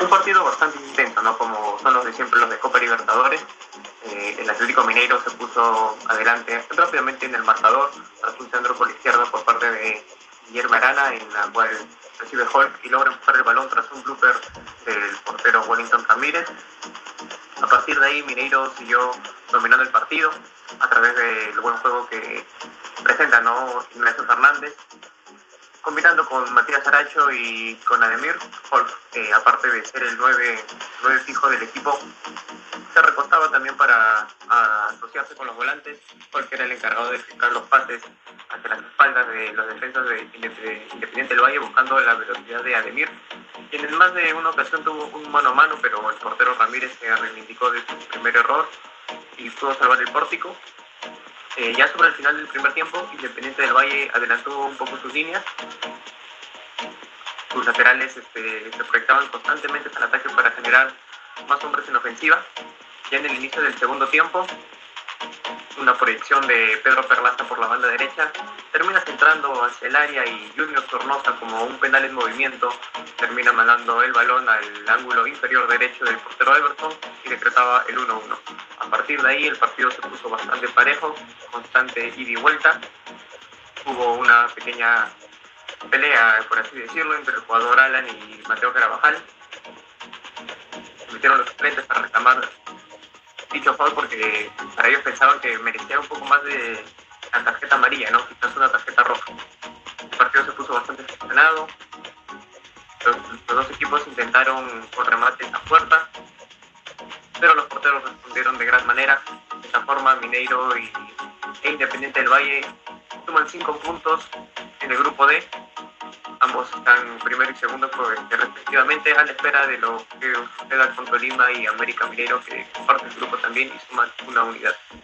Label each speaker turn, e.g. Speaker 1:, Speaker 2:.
Speaker 1: un partido bastante intenso, ¿no? Como son los de siempre los de Copa Libertadores. Eh, el Atlético Mineiro se puso adelante rápidamente en el marcador tras un centro por la izquierda por parte de Guillermo Arana, en la cual recibe Hulk y logra empujar el balón tras un blooper del portero Wellington Ramírez. A partir de ahí, Mineiro siguió dominando el partido a través del buen juego que presenta ¿no? Ignacio Fernández, combinando con Matías Aracho y con Ademir, Hulk, aparte de ser el 9, 9 fijo del equipo, se recostaba también para asociarse con los volantes, Hulk era el encargado de fijar los pases hacia las espaldas de los defensas de Independiente del Valle, buscando la velocidad de Ademir, quien en más de una ocasión tuvo un mano a mano, pero el portero Ramírez se reivindicó de su primer error y pudo salvar el pórtico. Eh, ya sobre el final del primer tiempo, Independiente del Valle adelantó un poco sus líneas. Sus laterales este, se proyectaban constantemente al ataque para generar más hombres en ofensiva. Ya en el inicio del segundo tiempo, una proyección de Pedro Perlaza por la banda derecha, termina centrando hacia el área y Junior Sornosa como un penal en movimiento termina mandando el balón al ángulo inferior derecho del portero Everton y decretaba el 1-1. A partir de ahí el partido se puso bastante parejo, constante ida y vuelta. Hubo una pequeña pelea, por así decirlo, entre el jugador Alan y Mateo Carabajal. Metieron los frentes para reclamar dicho foul porque para ellos pensaban que merecía un poco más de la tarjeta amarilla, ¿no? Quizás una tarjeta roja. El partido se puso bastante gestionado. Los, dos equipos intentaron con remates a puerta, de gran manera. De esta forma, Mineiro y, e Independiente del Valle suman cinco puntos en el grupo D Ambos están primero y segundo pues, respectivamente a la espera de lo que suceda con Lima y América Mineiro que comparten el grupo también y suman una unidad.